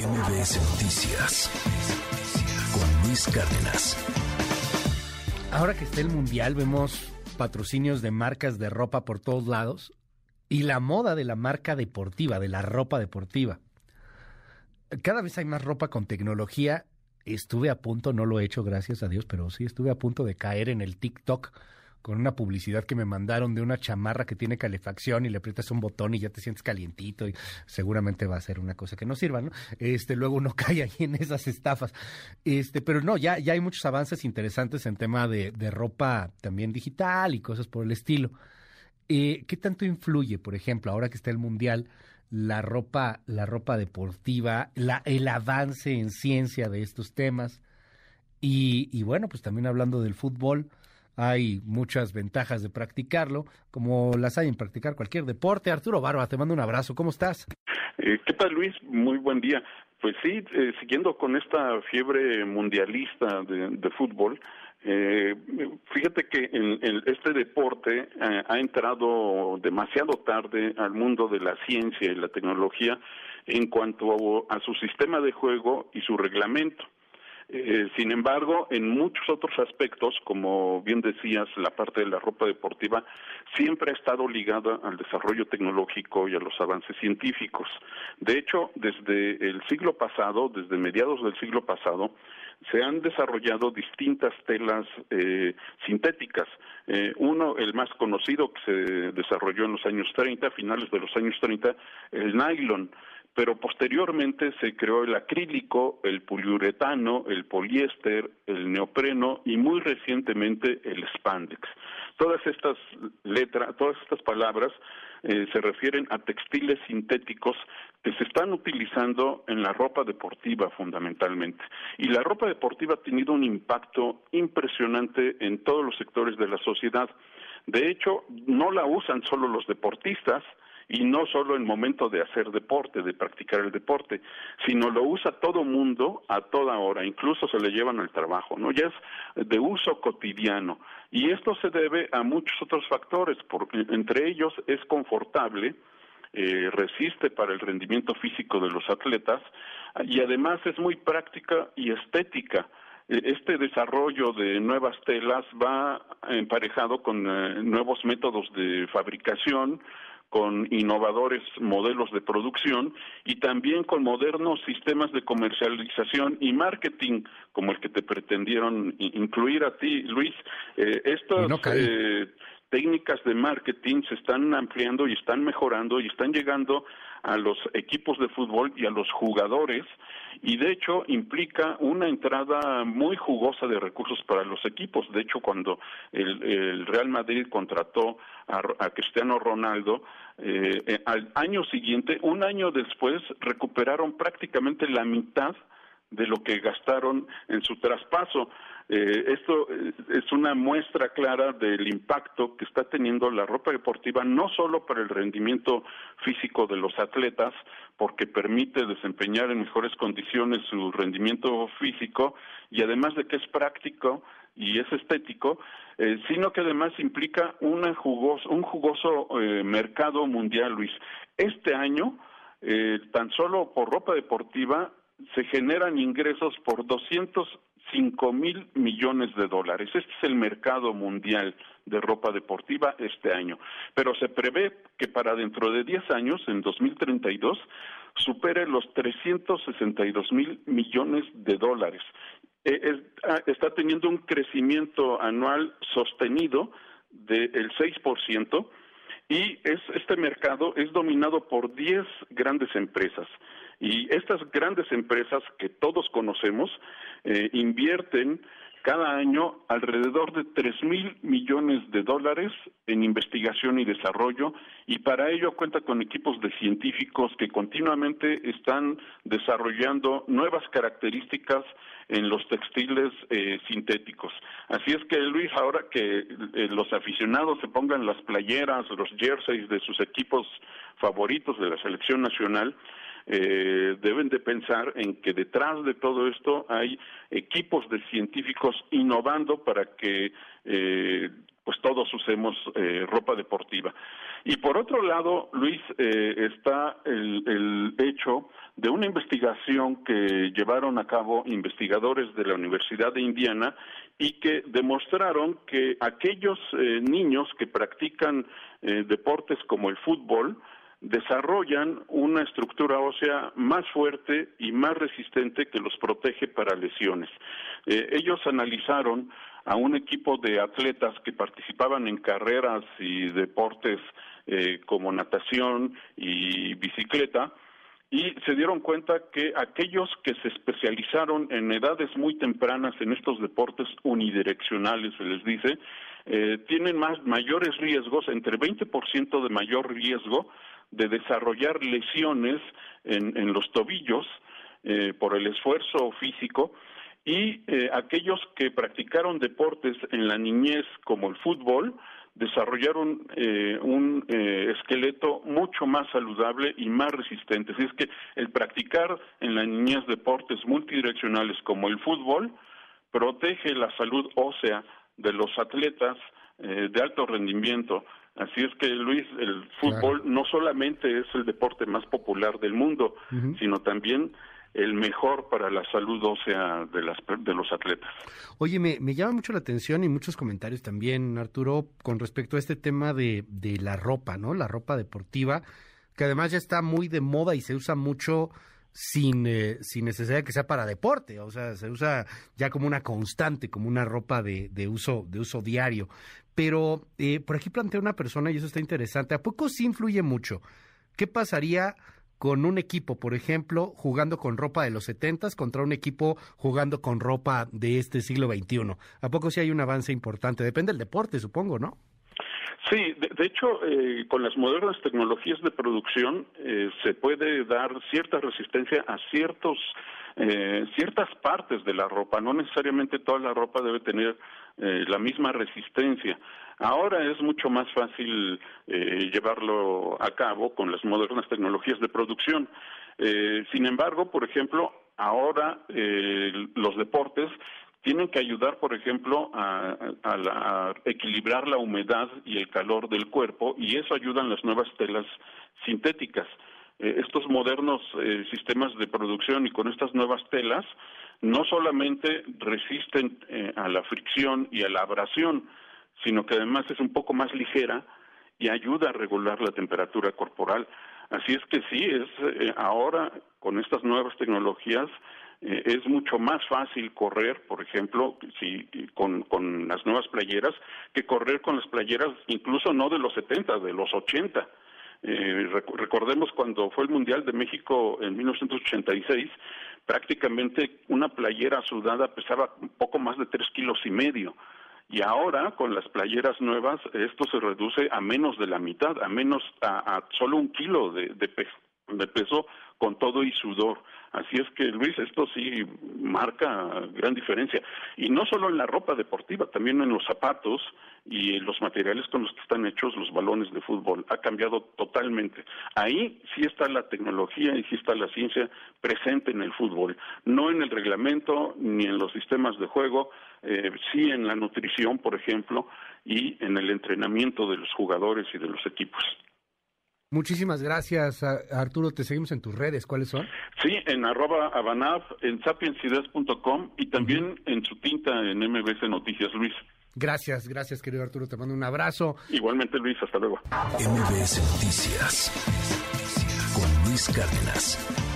MBS Noticias con Luis Cárdenas. Ahora que está el Mundial, vemos patrocinios de marcas de ropa por todos lados y la moda de la marca deportiva, de la ropa deportiva. Cada vez hay más ropa con tecnología. Estuve a punto, no lo he hecho, gracias a Dios, pero sí estuve a punto de caer en el TikTok con una publicidad que me mandaron de una chamarra que tiene calefacción y le aprietas un botón y ya te sientes calientito y seguramente va a ser una cosa que no sirva, ¿no? Este, luego uno cae ahí en esas estafas. Este, pero no, ya, ya hay muchos avances interesantes en tema de, de ropa también digital y cosas por el estilo. Eh, ¿Qué tanto influye, por ejemplo, ahora que está el Mundial, la ropa, la ropa deportiva, la, el avance en ciencia de estos temas? Y, y bueno, pues también hablando del fútbol, hay muchas ventajas de practicarlo, como las hay en practicar cualquier deporte. Arturo Barba, te mando un abrazo. ¿Cómo estás? Eh, ¿Qué tal, Luis? Muy buen día. Pues sí, eh, siguiendo con esta fiebre mundialista de, fútbol, eh, fíjate que este deporte ha entrado demasiado tarde al mundo de la ciencia y la tecnología en cuanto a su sistema de juego y su reglamento. Eh, sin embargo, en muchos otros aspectos, como bien decías, la parte de la ropa deportiva siempre ha estado ligada al desarrollo tecnológico y a los avances científicos. De hecho, desde el siglo pasado, desde mediados del siglo pasado, se han desarrollado distintas telas eh, sintéticas. Eh, uno, el más conocido que se desarrolló en los años 30, finales de los años 30, el nylon pero posteriormente se creó el acrílico, el poliuretano, el poliéster, el neopreno y muy recientemente el spandex. Todas estas letras, todas estas palabras eh, se refieren a textiles sintéticos que se están utilizando en la ropa deportiva fundamentalmente. Y la ropa deportiva ha tenido un impacto impresionante en todos los sectores de la sociedad. De hecho, no la usan solo los deportistas, y no solo en momento de hacer deporte, de practicar el deporte, sino lo usa todo mundo a toda hora, incluso se le llevan al trabajo, ¿no? Ya es de uso cotidiano y esto se debe a muchos otros factores, porque entre ellos es confortable, eh, resiste para el rendimiento físico de los atletas y además es muy práctica y estética e, este desarrollo de nuevas telas va emparejado con eh, nuevos métodos de fabricación, con innovadores modelos de producción y también con modernos sistemas de comercialización y marketing como el que te pretendieron incluir a ti, Luis. Eh, estas eh, técnicas de marketing se están ampliando y están mejorando y están llegando a los equipos de fútbol y a los jugadores y de hecho implica una entrada muy jugosa de recursos para los equipos. De hecho, cuando el, Real Madrid contrató a, Cristiano Ronaldo, eh, eh, al año siguiente, un año después, recuperaron prácticamente la mitad de lo que gastaron en su traspaso. Eh, esto eh, es una muestra clara del impacto que está teniendo la ropa deportiva, no solo para el rendimiento físico de los atletas, porque permite desempeñar en mejores condiciones su rendimiento físico, y además de que es práctico y es estético, eh, sino que además implica una un jugoso mercado mundial, Luis. Este año, tan solo por ropa deportiva, se generan ingresos por 205 mil millones de dólares. Este es el mercado mundial de ropa deportiva este año. Pero se prevé que para dentro de 10 años, en 2032, supere los 362 mil millones de dólares. Eh, ah, está teniendo un crecimiento anual sostenido del 6%, y es, este mercado es dominado por 10 grandes empresas. Y estas grandes empresas que todos conocemos eh, invierten cada año alrededor de tres mil millones de dólares en investigación y desarrollo y para ello cuenta con equipos de científicos que continuamente están desarrollando nuevas características en los textiles eh, sintéticos. Así es que Luis, ahora que eh, los aficionados se pongan las playeras, los jerseys de sus equipos favoritos de la selección nacional, eh, deben de pensar en que detrás de todo esto hay equipos de científicos innovando para que pues todos usemos eh, ropa deportiva. Y por otro lado, Luis, eh, está el, el, hecho de una investigación que llevaron a cabo investigadores de la Universidad de Indiana y que demostraron que aquellos eh, niños que practican eh, deportes como el fútbol, desarrollan una estructura ósea más fuerte y más resistente que los protege para lesiones. Eh, ellos analizaron a un equipo de atletas que participaban en carreras y deportes eh, como natación y bicicleta, y se dieron cuenta que aquellos que se especializaron en edades muy tempranas en estos deportes unidireccionales, se les dice, eh, tienen más mayores riesgos, entre 20% de mayor riesgo de desarrollar lesiones en, los tobillos eh, por el esfuerzo físico y eh, aquellos que practicaron deportes en la niñez como el fútbol desarrollaron eh, un esqueleto mucho más saludable y más resistente. Así es que el practicar en la niñez deportes multidireccionales como el fútbol protege la salud ósea de los atletas de alto rendimiento Así es que, Luis, el fútbol no solamente es el deporte más popular del mundo, sino también el mejor para la salud ósea de, las, de los atletas. Oye, me, llama mucho la atención y muchos comentarios también, Arturo, con respecto a este tema de, de la ropa, ¿no? La ropa deportiva, que además ya está muy de moda y se usa mucho sin, eh, sin necesidad de que sea para deporte, o sea, se usa ya como una constante, como una ropa de, de uso, de uso diario. Pero eh, por aquí plantea una persona, y eso está interesante, ¿a poco sí influye mucho? ¿Qué pasaría con un equipo, por ejemplo, jugando con ropa de los setentas contra un equipo jugando con ropa de este siglo XXI? ¿A poco sí hay un avance importante? Depende del deporte, supongo, ¿no? Sí, de, hecho, eh, con las modernas tecnologías de producción eh, se puede dar cierta resistencia a ciertos eh, ciertas partes de la ropa. No necesariamente toda la ropa debe tener la misma resistencia. Ahora es mucho más fácil llevarlo a cabo con las modernas tecnologías de producción. sin embargo, por ejemplo, ahora los deportes tienen que ayudar, por ejemplo, a, equilibrar la humedad y el calor del cuerpo y eso ayudan las nuevas telas sintéticas. Eh, estos modernos eh, sistemas de producción y con estas nuevas telas no solamente resisten eh, a la fricción y a la abrasión, sino que además es un poco más ligera y ayuda a regular la temperatura corporal. Así es que sí, es ahora con estas nuevas tecnologías eh, es mucho más fácil correr, por ejemplo, si, con, con las nuevas playeras, que correr con las playeras incluso no de los 70, de los 80. Eh, recordemos cuando fue el Mundial de México en 1986, prácticamente una playera sudada pesaba poco más de tres kilos y medio. Y ahora, con las playeras nuevas, esto se reduce a menos de la mitad, a menos, a, solo un kilo de, de, de peso con todo y sudor. Así es que, Luis, esto sí marca gran diferencia. Y no solo en la ropa deportiva, también en los zapatos y los materiales con los que están hechos los balones de fútbol. Ha cambiado totalmente. Ahí sí está la tecnología y sí está la ciencia presente en el fútbol. No en el reglamento ni en los sistemas de juego, eh, sí en la nutrición, por ejemplo, y en el entrenamiento de los jugadores y de los equipos. Muchísimas gracias, Arturo. Te seguimos en tus redes. ¿Cuáles son? Sí, en arroba abanaf, en sapiensides.com y también en su tinta en MBC Noticias, Luis. Gracias, gracias, querido Arturo. Te mando un abrazo. Igualmente, Luis. Hasta luego. MBS Noticias con Luis Cárdenas.